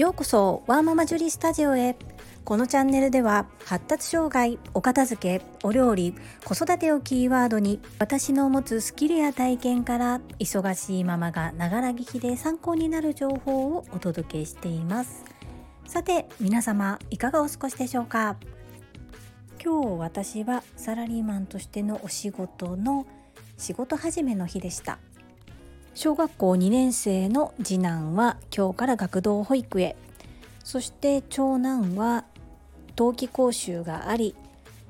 ようこそワーママジュリスタジオへ。このチャンネルでは発達障害お片付けお料理子育てをキーワードに私の持つスキルや体験から忙しいママがながら聞きで参考になる情報をお届けしています。さて皆様いかがお過ごしでしょうか？今日私はサラリーマンとしてのお仕事の仕事始めの日でした。小学校2年生の次男は今日から学童保育へ。そして長男は冬季講習があり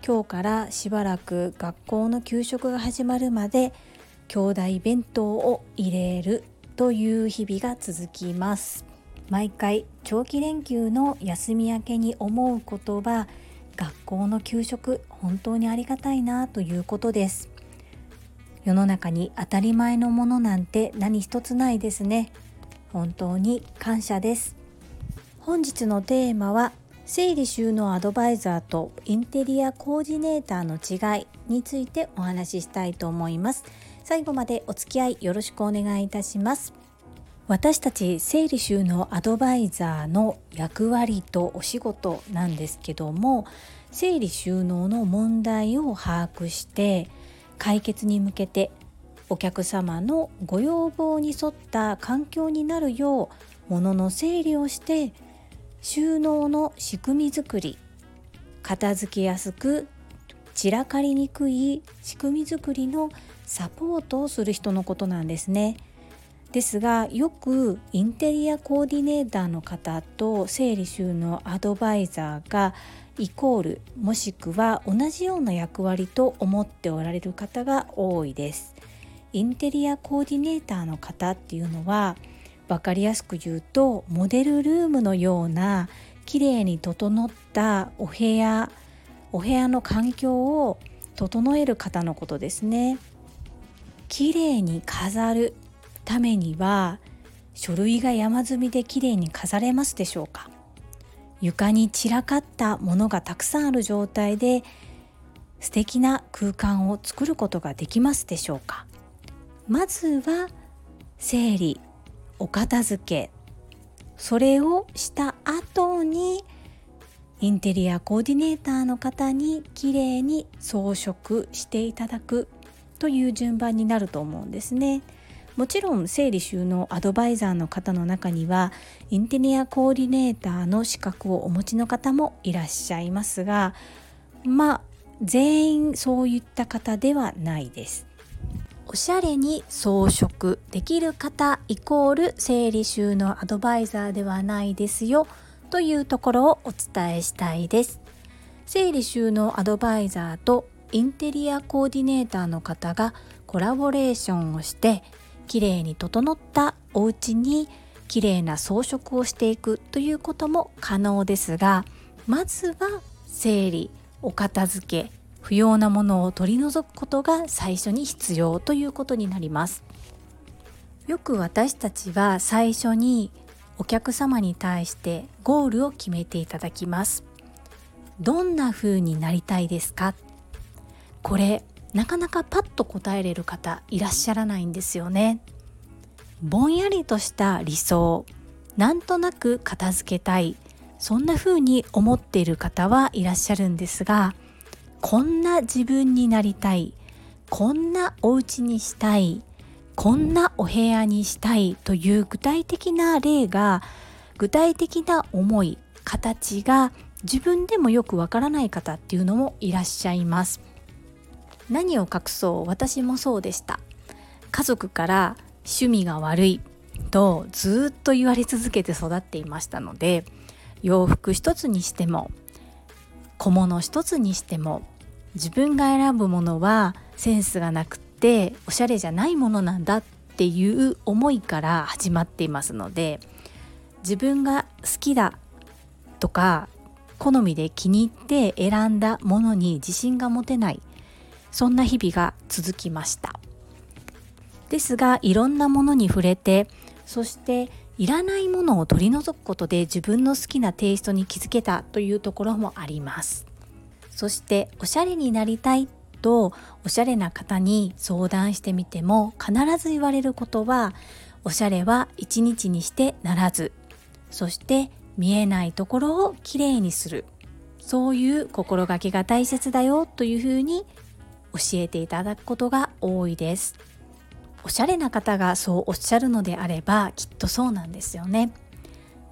今日からしばらく学校の給食が始まるまで兄弟弁当を入れるという日々が続きます。毎回長期連休の休み明けに思う言葉学校の給食本当にありがたいなということです。世の中に当たり前のものなんて何一つないですね。本当に感謝です。本日のテーマは整理収納アドバイザーとインテリアコーディネーターの違いについてお話ししたいと思います。最後までお付き合いよろしくお願いいたします。私たち整理収納アドバイザーの役割とお仕事なんですけども整理収納の問題を把握して解決に向けてお客様のご要望に沿った環境になるよう物の整理をして収納の仕組み作り片付けやすく散らかりにくい仕組み作りのサポートをする人のことなんですね。ですがよくインテリアコーディネーターの方と整理収納アドバイザーがイコールもしくは同じような役割と思っておられる方が多いです。インテリアコーディネーターの方っていうのは分かりやすく言うとモデルルームのような綺麗に整ったお部屋お部屋の環境を整える方のことですね。綺麗に飾るためには書類が山積みで綺麗に飾れますでしょうか？床に散らかったものがたくさんある状態で素敵な空間を作ることができますでしょうか？まずは整理お片付けそれをした後にインテリアコーディネーターの方にきれいに装飾していただくという順番になると思うんですね。もちろん整理収納アドバイザーの方の中にはインテリアコーディネーターの資格をお持ちの方もいらっしゃいますがまあ全員そういった方ではないです。おしゃれに装飾できる方イコール整理収納アドバイザーではないですよというところをお伝えしたいです。整理収納アドバイザーとインテリアコーディネーターの方がコラボレーションをして綺麗に整ったお家に綺麗な装飾をしていくということも可能ですがまずは整理お片付け不要なものを取り除くことが最初に必要ということになります。よく私たちは最初にお客様に対してゴールを決めていただきます。どんな風になりたいですか？これなかなかパッと答えれる方いらっしゃらないんですよね。ぼんやりとした理想なんとなく片付けたいそんな風に思っている方はいらっしゃるんですがこんな自分になりたいこんなお家にしたいこんなお部屋にしたいという具体的な例が具体的な思い形が自分でもよくわからない方っていうのもいらっしゃいます。何を隠そう？私もそうでした。家族から趣味が悪いとずっと言われ続けて育っていましたので洋服一つにしても小物一つにしても自分が選ぶものはセンスがなくっておしゃれじゃないものなんだっていう思いから始まっていますので自分が好きだとか好みで気に入って選んだものに自信が持てないそんな日々が続きました。ですがいろんなものに触れてそしていらないものを取り除くことで自分の好きなテイストに気づけたというところもあります。そしておしゃれになりたいとおしゃれな方に相談してみても必ず言われることはおしゃれは一日にしてならずそして見えないところをきれいにする。そういう心がけが大切だよというふうに教えていただくことが多いです。おしゃれな方がそうおっしゃるのであればきっとそうなんですよね。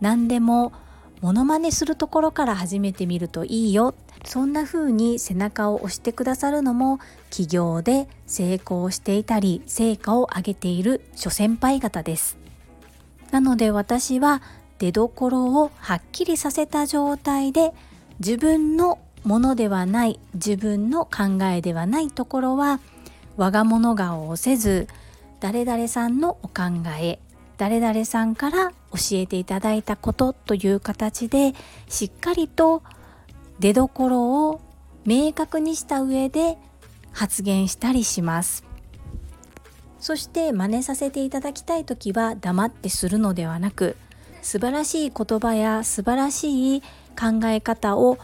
何でもモノマネするところから始めてみるといいよ。そんな風に背中を押してくださるのも企業で成功していたり成果を上げている諸先輩方です。なので私は出どころをはっきりさせた状態で自分のものではない自分の考えではないところは我が物顔をせず誰々さんのお考え誰々さんから教えていただいたことという形でしっかりと出どころを明確にした上で発言したりします。そして真似させていただきたい時は黙ってするのではなく素晴らしい言葉や素晴らしい考え方を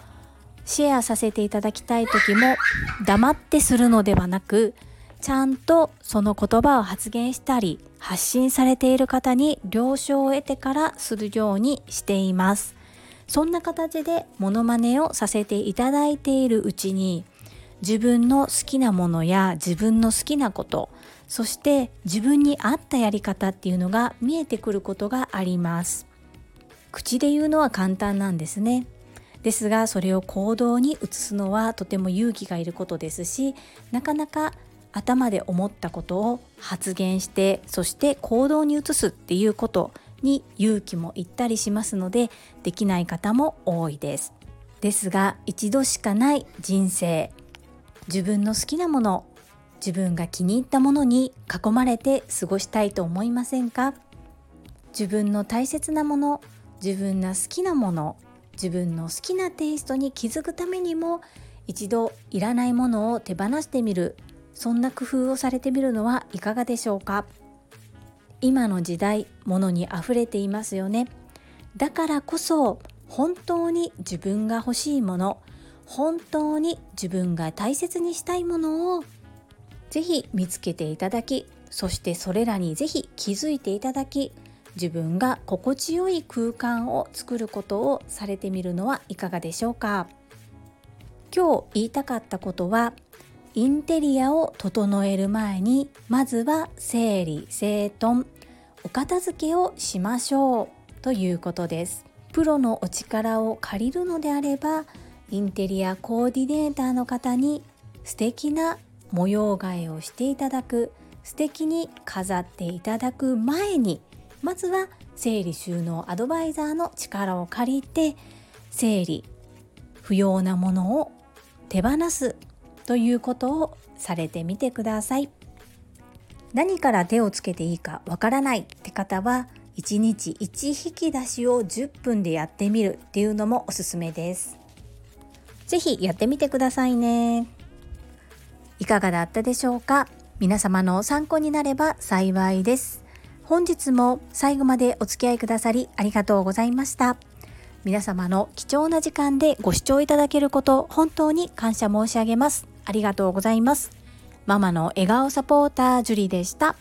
シェアさせていただきたい時も黙ってするのではなくちゃんとその言葉を発言したり発信されている方に了承を得てからするようにしています。そんな形でモノマネをさせていただいているうちに自分の好きなものや自分の好きなことそして自分に合ったやり方っていうのが見えてくることがあります。口で言うのは簡単なんですね。ですがそれを行動に移すのはとても勇気がいることですしなかなか頭で思ったことを発言してそして行動に移すっていうことに勇気もいったりしますのでできない方も多いです。ですが一度しかない人生。自分の好きなもの自分が気に入ったものに囲まれて過ごしたいと思いませんか？自分の大切なもの自分が好きなもの自分の好きなテイストに気づくためにも一度いらないものを手放してみるそんな工夫をされてみるのはいかがでしょうか？今の時代物にあふれていますよね。だからこそ本当に自分が欲しいもの本当に自分が大切にしたいものをぜひ見つけていただきそしてそれらにぜひ気づいていただき自分が心地よい空間を作ることをされてみるのはいかがでしょうか？今日言いたかったことはインテリアを整える前にまずは整理整頓お片付けをしましょうということです。プロのお力を借りるのであればインテリアコーディネーターの方に素敵な模様替えをしていただく素敵に飾っていただく前にまずは整理収納アドバイザーの力を借りて整理不要なものを手放すということをされてみてください。何から手をつけていいかわからないって方は1日1引き出しを10分でやってみるっていうのもおすすめです。是非やってみてくださいね。いかがだったでしょうか？皆様の参考になれば幸いです。本日も最後までお付き合いくださりありがとうございました。皆様の貴重な時間でご視聴いただけること本当に感謝申し上げます。ありがとうございます。ママの笑顔サポータージュリでした。